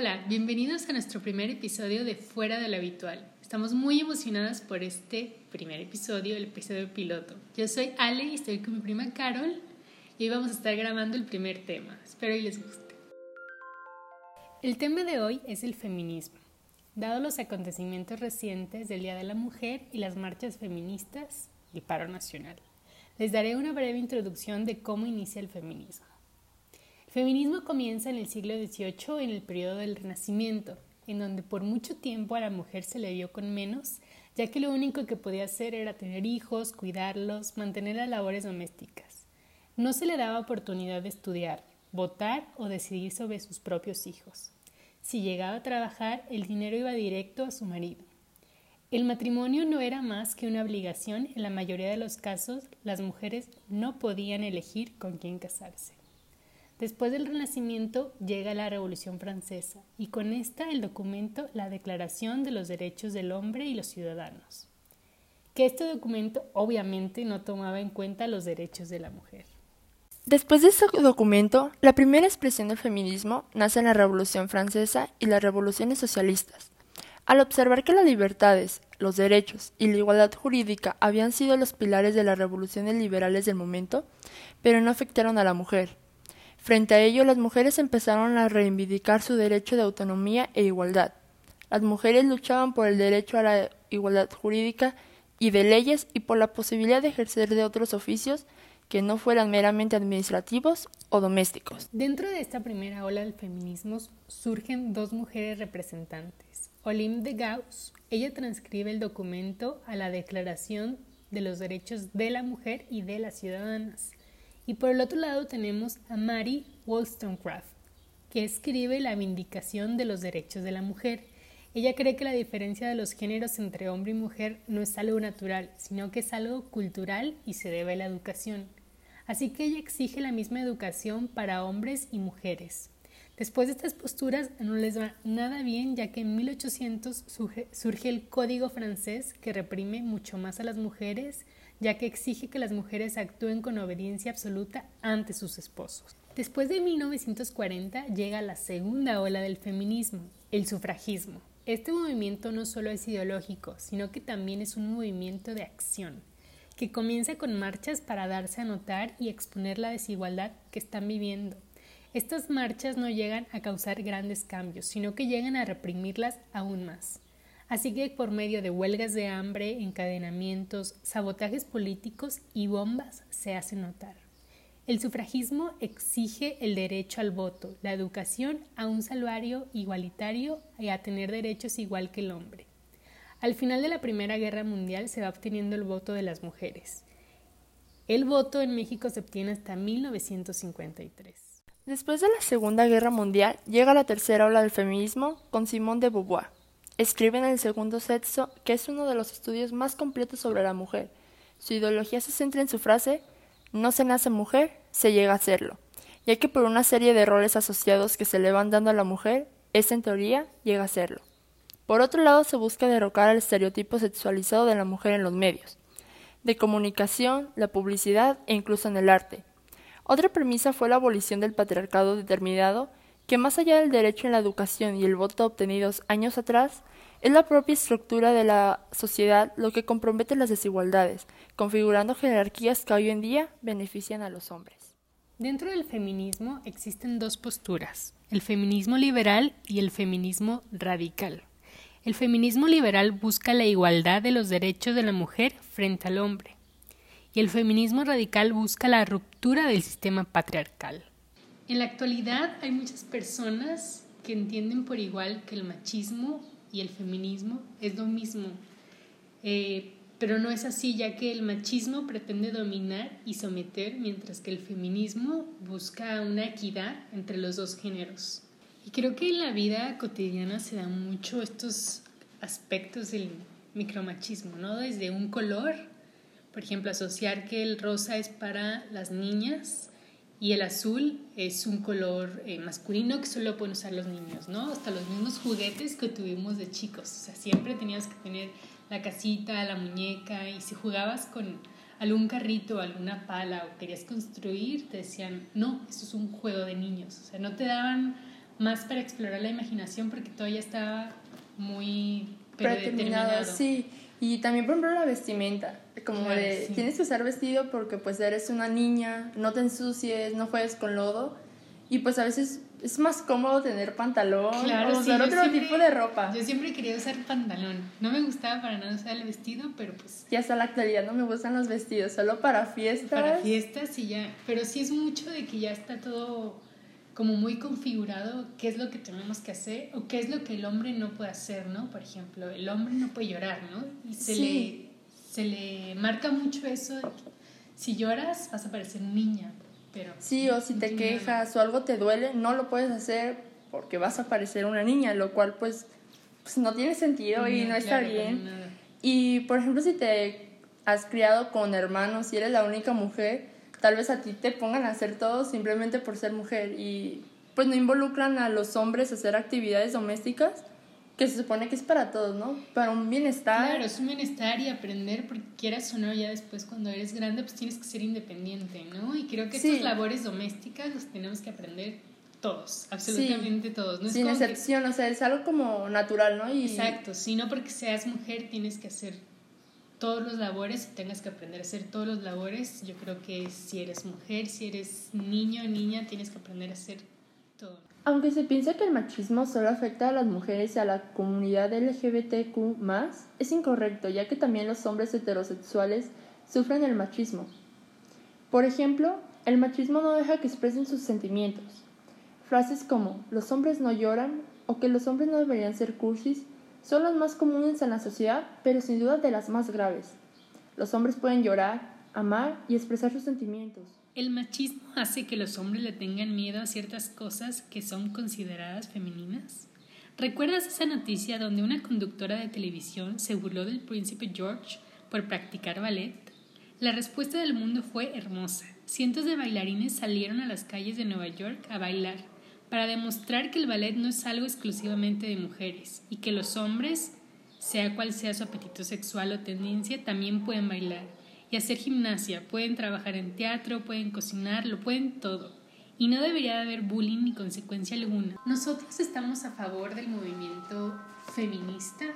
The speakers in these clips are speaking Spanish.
Hola, bienvenidos a nuestro primer episodio de Fuera de lo Habitual. Estamos muy emocionadas por este primer episodio, el episodio piloto. Yo soy Ale y estoy con mi prima Carol y hoy vamos a estar grabando el primer tema. Espero que les guste. El tema de hoy es el feminismo. Dado los acontecimientos recientes del Día de la Mujer y las marchas feministas y paro nacional, les daré una breve introducción de cómo inicia el feminismo. El feminismo comienza en el siglo XVIII en el periodo del Renacimiento, en donde por mucho tiempo a la mujer se le vio con menos, ya que lo único que podía hacer era tener hijos, cuidarlos, mantener las labores domésticas. No se le daba oportunidad de estudiar, votar o decidir sobre sus propios hijos. Si llegaba a trabajar, el dinero iba directo a su marido. El matrimonio no era más que una obligación, en la mayoría de los casos las mujeres no podían elegir con quién casarse. Después del Renacimiento llega la Revolución Francesa y con esta el documento La Declaración de los Derechos del Hombre y los Ciudadanos, que este documento obviamente no tomaba en cuenta los derechos de la mujer. Después de este documento, la primera expresión del feminismo nace en la Revolución Francesa y las revoluciones socialistas. Al observar que las libertades, los derechos y la igualdad jurídica habían sido los pilares de las revoluciones liberales del momento, pero no afectaron a la mujer, Frente a ello, las mujeres empezaron a reivindicar su derecho de autonomía e igualdad. Las mujeres luchaban por el derecho a la igualdad jurídica y de leyes y por la posibilidad de ejercer de otros oficios que no fueran meramente administrativos o domésticos. Dentro de esta primera ola del feminismo surgen dos mujeres representantes. Olympe de Gauss, ella transcribe el documento a la Declaración de los Derechos de la Mujer y de las Ciudadanas. Y por el otro lado tenemos a Mary Wollstonecraft, que escribe la Vindicación de los Derechos de la Mujer. Ella cree que la diferencia de los géneros entre hombre y mujer no es algo natural, sino que es algo cultural y se debe a la educación. Así que ella exige la misma educación para hombres y mujeres. Después de estas posturas no les va nada bien ya que en 1800 surge el Código francés que reprime mucho más a las mujeres ya que exige que las mujeres actúen con obediencia absoluta ante sus esposos. Después de 1940 llega la segunda ola del feminismo, el sufragismo. Este movimiento no solo es ideológico, sino que también es un movimiento de acción, que comienza con marchas para darse a notar y exponer la desigualdad que están viviendo. Estas marchas no llegan a causar grandes cambios, sino que llegan a reprimirlas aún más. Así que por medio de huelgas de hambre, encadenamientos, sabotajes políticos y bombas se hace notar. El sufragismo exige el derecho al voto, la educación a un salario igualitario y a tener derechos igual que el hombre. Al final de la Primera Guerra Mundial se va obteniendo el voto de las mujeres. El voto en México se obtiene hasta 1953. Después de la Segunda Guerra Mundial llega la tercera ola del feminismo con Simone de Beauvoir Escribe en el segundo sexo que es uno de los estudios más completos sobre la mujer. Su ideología se centra en su frase no se nace mujer, se llega a serlo, ya que por una serie de roles asociados que se le van dando a la mujer, esa en teoría llega a serlo. Por otro lado, se busca derrocar el estereotipo sexualizado de la mujer en los medios, de comunicación, la publicidad e incluso en el arte. Otra premisa fue la abolición del patriarcado determinado que más allá del derecho en la educación y el voto obtenidos años atrás, es la propia estructura de la sociedad lo que compromete las desigualdades, configurando jerarquías que hoy en día benefician a los hombres. Dentro del feminismo existen dos posturas, el feminismo liberal y el feminismo radical. El feminismo liberal busca la igualdad de los derechos de la mujer frente al hombre, y el feminismo radical busca la ruptura del sistema patriarcal. En la actualidad hay muchas personas que entienden por igual que el machismo y el feminismo es lo mismo, eh, pero no es así ya que el machismo pretende dominar y someter mientras que el feminismo busca una equidad entre los dos géneros. Y creo que en la vida cotidiana se dan mucho estos aspectos del micromachismo, ¿no? Desde un color, por ejemplo, asociar que el rosa es para las niñas y el azul es un color eh, masculino que solo pueden usar los niños, ¿no? Hasta los mismos juguetes que tuvimos de chicos. O sea, siempre tenías que tener la casita, la muñeca, y si jugabas con algún carrito, alguna pala o querías construir, te decían, no, eso es un juego de niños. O sea, no te daban más para explorar la imaginación porque todo ya está muy predeterminado. Sí, y también por ejemplo la vestimenta, como de tienes que usar vestido porque pues eres una niña, no te ensucies, no juegues con lodo y pues a veces es más cómodo tener pantalón o usar otro tipo de ropa. Yo siempre quería usar pantalón. No me gustaba para nada usar el vestido, pero pues... Ya hasta la actualidad no me gustan los vestidos, solo para fiestas. Para fiestas y ya. Pero sí es mucho de que ya está todo como muy configurado qué es lo que tenemos que hacer o qué es lo que el hombre no puede hacer, ¿no? Por ejemplo, el hombre no puede llorar, ¿no? Y se, le, se le marca mucho eso si lloras vas a parecer niña sí, o si te quejas o algo te duele, no lo puedes hacer porque vas a parecer una niña, lo cual pues, pues no tiene sentido y no está bien. Y por ejemplo, si te has criado con hermanos y eres la única mujer, tal vez a ti te pongan a hacer todo simplemente por ser mujer y pues no involucran a los hombres a hacer actividades domésticas que se supone que es para todos, ¿no? Para un bienestar. Claro, es un bienestar y aprender, porque quieras o no, ya después cuando eres grande, pues tienes que ser independiente, ¿no? Y creo que estas labores domésticas las tenemos que aprender todos, absolutamente todos. No Sin excepción, o sea, es algo como natural, ¿no? Y... Exacto, si no porque seas mujer tienes que hacer todos los labores tengas que aprender a hacer todos los labores. Yo creo que si eres mujer, si eres niño o niña, tienes que aprender a hacer todo. Aunque se piensa que el machismo solo afecta a las mujeres y a la comunidad LGBTQ, es incorrecto, ya que también los hombres heterosexuales sufren el machismo. Por ejemplo, el machismo no deja que expresen sus sentimientos. Frases como los hombres no lloran o que los hombres no deberían ser cursis son las más comunes en la sociedad, pero sin duda de las más graves. Los hombres pueden llorar, amar y expresar sus sentimientos. El machismo hace que los hombres le tengan miedo a ciertas cosas que son consideradas femeninas. ¿Recuerdas esa noticia donde una conductora de televisión se burló del príncipe George por practicar ballet? La respuesta del mundo fue hermosa. Cientos de bailarines salieron a las calles de Nueva York a bailar para demostrar que el ballet no es algo exclusivamente de mujeres y que los hombres, sea cual sea su apetito sexual o tendencia, también pueden bailar y hacer gimnasia, pueden trabajar en teatro, pueden cocinar, lo pueden todo. Y no debería haber bullying ni consecuencia alguna. Nosotros estamos a favor del movimiento feminista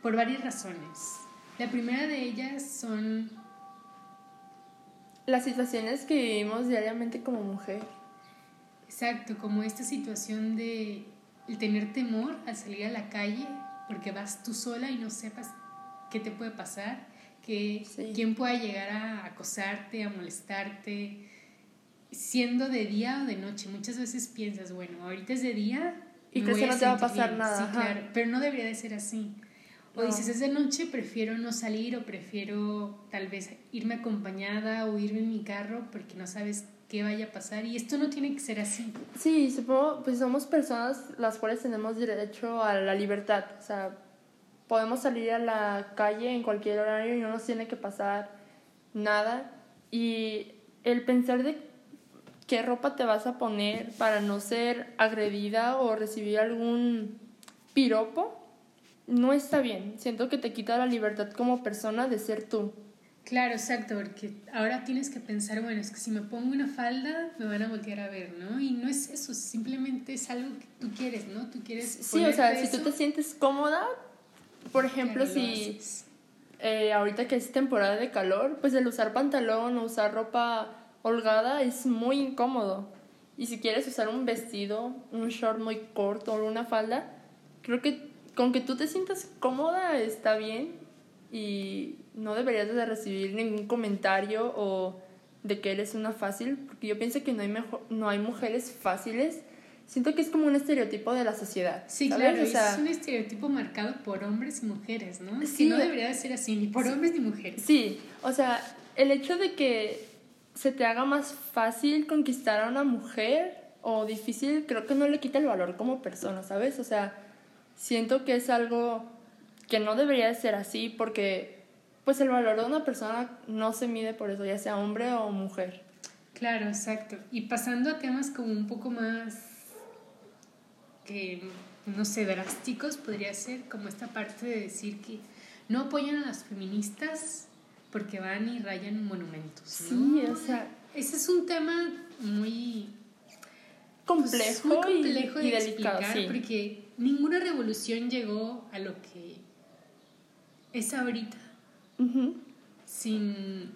por varias razones. La primera de ellas son las situaciones que vivimos diariamente como mujer. Exacto, como esta situación de el tener temor al salir a la calle porque vas tú sola y no sepas qué te puede pasar que quién pueda llegar a acosarte, a molestarte, siendo de día o de noche. Muchas veces piensas, bueno, ahorita es de día. Y crees que no te va a pasar nada. Sí, claro, pero no debería de ser así. O dices, es de noche, prefiero no salir o prefiero tal vez irme acompañada o irme en mi carro porque no sabes qué vaya a pasar y esto no tiene que ser así. Sí, supongo, pues somos personas las cuales tenemos derecho a la libertad, o sea, podemos salir a la calle en cualquier horario y no nos tiene que pasar nada. Y el pensar de qué ropa te vas a poner para no ser agredida o recibir algún piropo, no está bien. Siento que te quita la libertad como persona de ser tú. Claro, exacto, porque ahora tienes que pensar, bueno, es que si me pongo una falda me van a voltear a ver, ¿no? Y no es eso, simplemente es algo que tú quieres, ¿no? Tú quieres... Sí, o sea, si tú te sientes cómoda, por ejemplo, si eh, ahorita que es temporada de calor, pues el usar pantalón o usar ropa holgada es muy incómodo. Y si quieres usar un vestido, un short muy corto o una falda, creo que con que tú te sientas cómoda está bien y no deberías de recibir ningún comentario o de que eres una fácil, porque yo pienso que no hay, mejor, no hay mujeres fáciles siento que es como un estereotipo de la sociedad. Sí, claro, es un estereotipo marcado por hombres y mujeres, ¿no? Sí, que no debería de ser así, ni por hombres ni mujeres. Sí, o sea, el hecho de que se te haga más fácil conquistar a una mujer o difícil, creo que no le quita el valor como persona, ¿sabes? O sea, siento que es algo que no debería de ser así porque pues el valor de una persona no se mide por eso, ya sea hombre o mujer. Claro, exacto. Y pasando a temas como un poco más que, no sé, drásticos podría ser como esta parte de decir que no apoyan a las feministas porque van y rayan monumentos. Sí, o sea. Ese es un tema muy complejo, pues, muy complejo y, de delicado, explicar sí. porque ninguna revolución llegó a lo que es ahorita Ujú. sin,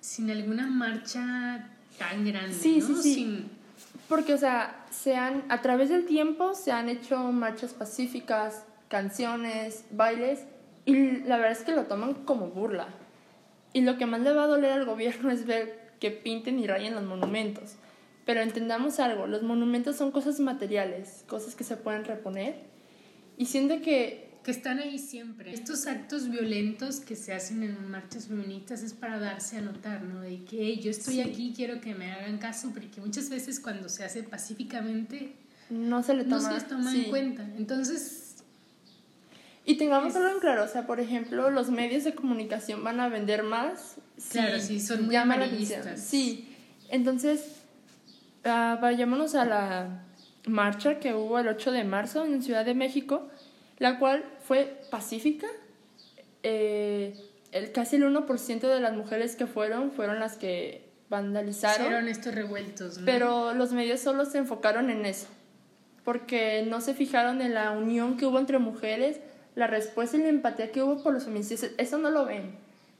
sin alguna marcha tan grande, Sí, ¿no? sí, sí. Sin- Porque, o sea, se han, a través del tiempo se han hecho marchas pacíficas, canciones, bailes, y la verdad es que lo toman como burla. Y lo que más le va a doler al gobierno es ver que pinten y rayen los monumentos. Pero entendamos algo, los monumentos son cosas materiales, cosas que se pueden reponer. Y siento que que están ahí siempre. Estos actos violentos que se hacen en marchas feministas es para darse a notar, ¿no? De que "Hey, yo estoy Sí. aquí, quiero que me hagan caso, porque muchas veces cuando se hace pacíficamente no se le no toma, se les toma sí. en cuenta. Entonces, Y tengamos Es- algo en claro, o sea, por ejemplo, los medios de comunicación van a vender más. Claro, sí, son muy amarillistas. Sí, entonces, ah, vayámonos a la marcha que hubo el 8 de marzo en Ciudad de México, la cual fue pacífica. Eh, el, casi el 1% de las mujeres que fueron fueron las que vandalizaron. hicieron estos revueltos, ¿no? Pero los medios solo se enfocaron en eso, porque no se fijaron en la unión que hubo entre mujeres, la respuesta y la empatía que hubo por los feminicidios. Eso no lo ven,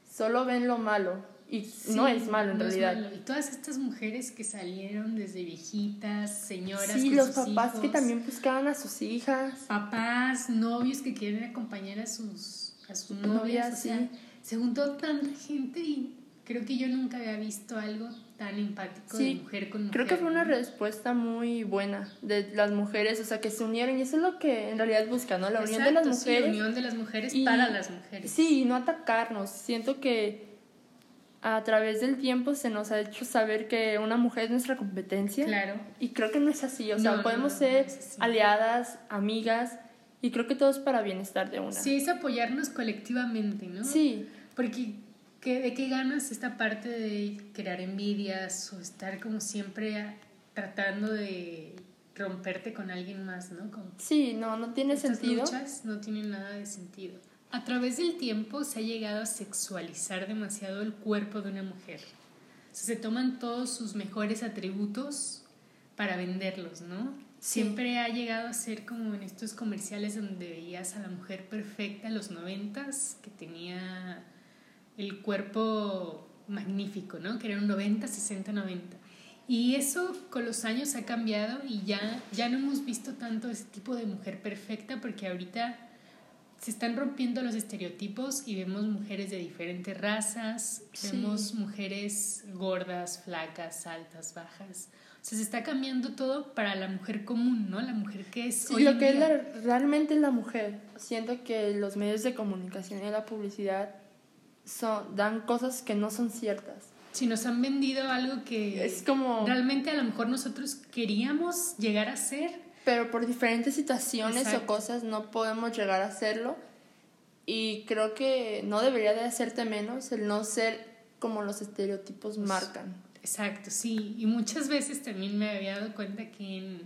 solo ven lo malo. Y Sí, no es malo en no realidad. malo. Y todas estas mujeres que salieron desde viejitas, señoras, Sí, con los sus papás que también buscaban a sus hijas. papás, novios que quieren acompañar a sus, a sus novias. Novias, o sea, sí. se juntó tanta gente y creo que yo nunca había visto algo tan empático de mujer con mujer. Creo que fue una respuesta muy buena de las mujeres, o sea, que se unieron y eso es lo que en realidad buscan, ¿no? La unión de las sí, mujeres. la unión de las mujeres y- para las mujeres. Sí, y no atacarnos. Siento que a través del tiempo se nos ha hecho saber que una mujer es nuestra competencia. Claro. Y creo que no es así. O sea, No, podemos no, ser no aliadas, amigas, y creo que todo es para bienestar de una. Sí, es apoyarnos colectivamente, ¿no? Sí, Porque ¿qué, ¿de qué ganas esta parte de crear envidias o estar como siempre tratando de romperte con alguien más, ¿no? Como sí, no, no tiene estas sentido. luchas no tienen nada de sentido. A través del tiempo se ha llegado a sexualizar demasiado el cuerpo de una mujer. O sea, se toman todos sus mejores atributos para venderlos, ¿no? Sí. Siempre ha llegado a ser como en estos comerciales donde veías a la mujer perfecta en los noventas, que tenía el cuerpo magnífico, ¿no? Que era un 90, 60, 90. Y eso con los años ha cambiado y ya, ya no hemos visto tanto ese tipo de mujer perfecta porque ahorita se están rompiendo los estereotipos y vemos mujeres de diferentes razas, Sí. vemos mujeres gordas, flacas, altas, bajas. O sea, se está cambiando todo para la mujer común, ¿no? La mujer que es Sí, hoy lo que es día. la- realmente es la mujer. Siento que los medios de comunicación y la publicidad son, dan cosas que no son ciertas. Si nos han vendido algo que Es como... realmente a lo mejor nosotros queríamos llegar a ser, pero por diferentes situaciones Exacto. o cosas no podemos llegar a hacerlo y creo que no debería de hacerte menos el no ser como los estereotipos Pues, marcan. Exacto, sí. Y muchas veces también me había dado cuenta que en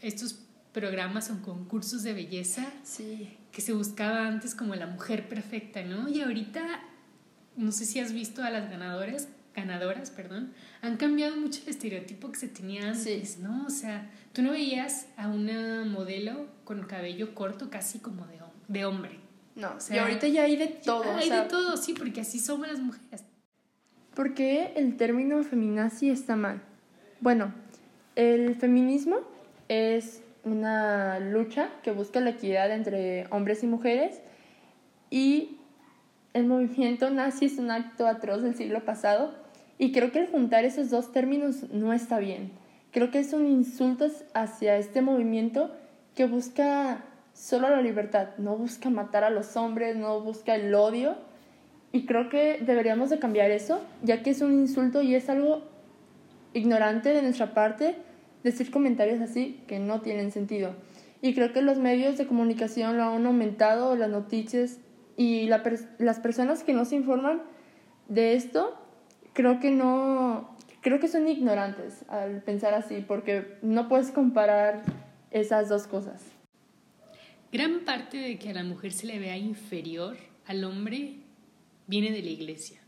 estos programas o concursos de belleza Sí. que se buscaba antes como la mujer perfecta, ¿no? Y ahorita, no sé si has visto a las ganadoras, ganadoras, perdón, han cambiado mucho el estereotipo que se tenía antes, Sí. ¿no? O sea, tú no veías a una modelo con cabello corto casi como de, hom- de hombre. No, O sea, y ahorita ya hay de todo. o Hay sea, de todo, sí, porque así somos las mujeres. ¿Por qué el término feminazi está mal? Bueno, el feminismo es una lucha que busca la equidad entre hombres y mujeres y el movimiento nazi es un acto atroz del siglo pasado y creo que el juntar esos dos términos no está bien. Creo que es un insulto hacia este movimiento que busca solo la libertad, no busca matar a los hombres, no busca el odio y creo que deberíamos de cambiar eso, ya que es un insulto y es algo ignorante de nuestra parte decir comentarios así que no tienen sentido. Y creo que los medios de comunicación lo han aumentado, las noticias y la pers- las personas que no se informan de esto, creo que no, creo que son ignorantes al pensar así, porque no puedes comparar esas dos cosas. Gran parte de que a la mujer se le vea inferior al hombre viene de la iglesia.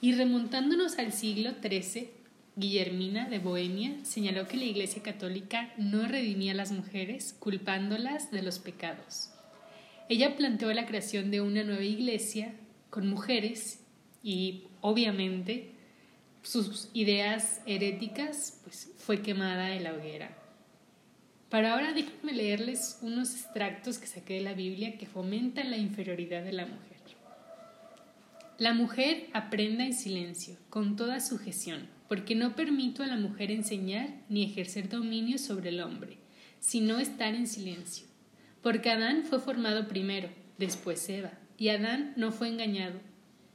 Y remontándonos al siglo XIII, Guillermina de Bohemia señaló que la Iglesia Católica no redimía a las mujeres culpándolas de los pecados. Ella planteó la creación de una nueva iglesia con mujeres y obviamente sus ideas heréticas pues, fue quemada en la hoguera. Para ahora déjenme leerles unos extractos que saqué de la Biblia que fomentan la inferioridad de la mujer. La mujer aprenda en silencio, con toda sujeción, porque no permito a la mujer enseñar ni ejercer dominio sobre el hombre, sino estar en silencio. Porque Adán fue formado primero, después Eva, y Adán no fue engañado,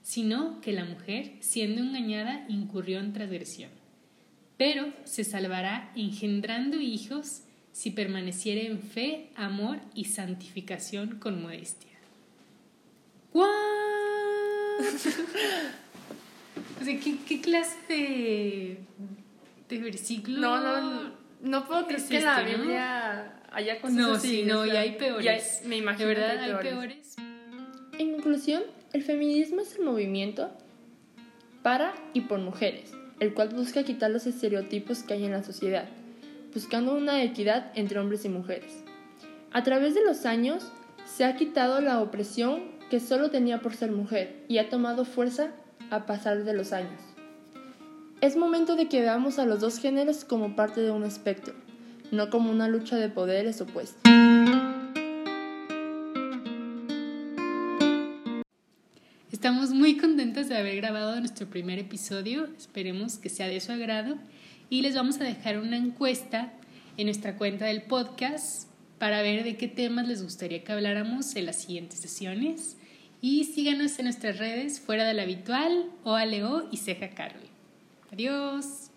sino que la mujer, siendo engañada, incurrió en transgresión. Pero se salvará engendrando hijos si permaneciere en fe, amor y santificación con modestia. o sea, ¿qué, clase de, de versículo? No, no, no puedo creer que la Biblia haya cosas no, Sí, no, y hay peores. me imagino de verdad hay peores. En conclusión, el feminismo es el movimiento para y por mujeres, el cual busca quitar los estereotipos que hay en la sociedad, buscando una equidad entre hombres y mujeres. A través de los años, se ha quitado la opresión que solo tenía por ser mujer y ha tomado fuerza a pasar de los años. Es momento de que veamos a los dos géneros como parte de un espectro, no como una lucha de poderes opuestos. Estamos muy contentos de haber grabado nuestro primer episodio, esperemos que sea de su agrado y les vamos a dejar una encuesta en nuestra cuenta del podcast para ver de qué temas les gustaría que habláramos en las siguientes sesiones. Y síganos en nuestras redes fuera de la habitual, OALEO y Ceja Carol. Adiós.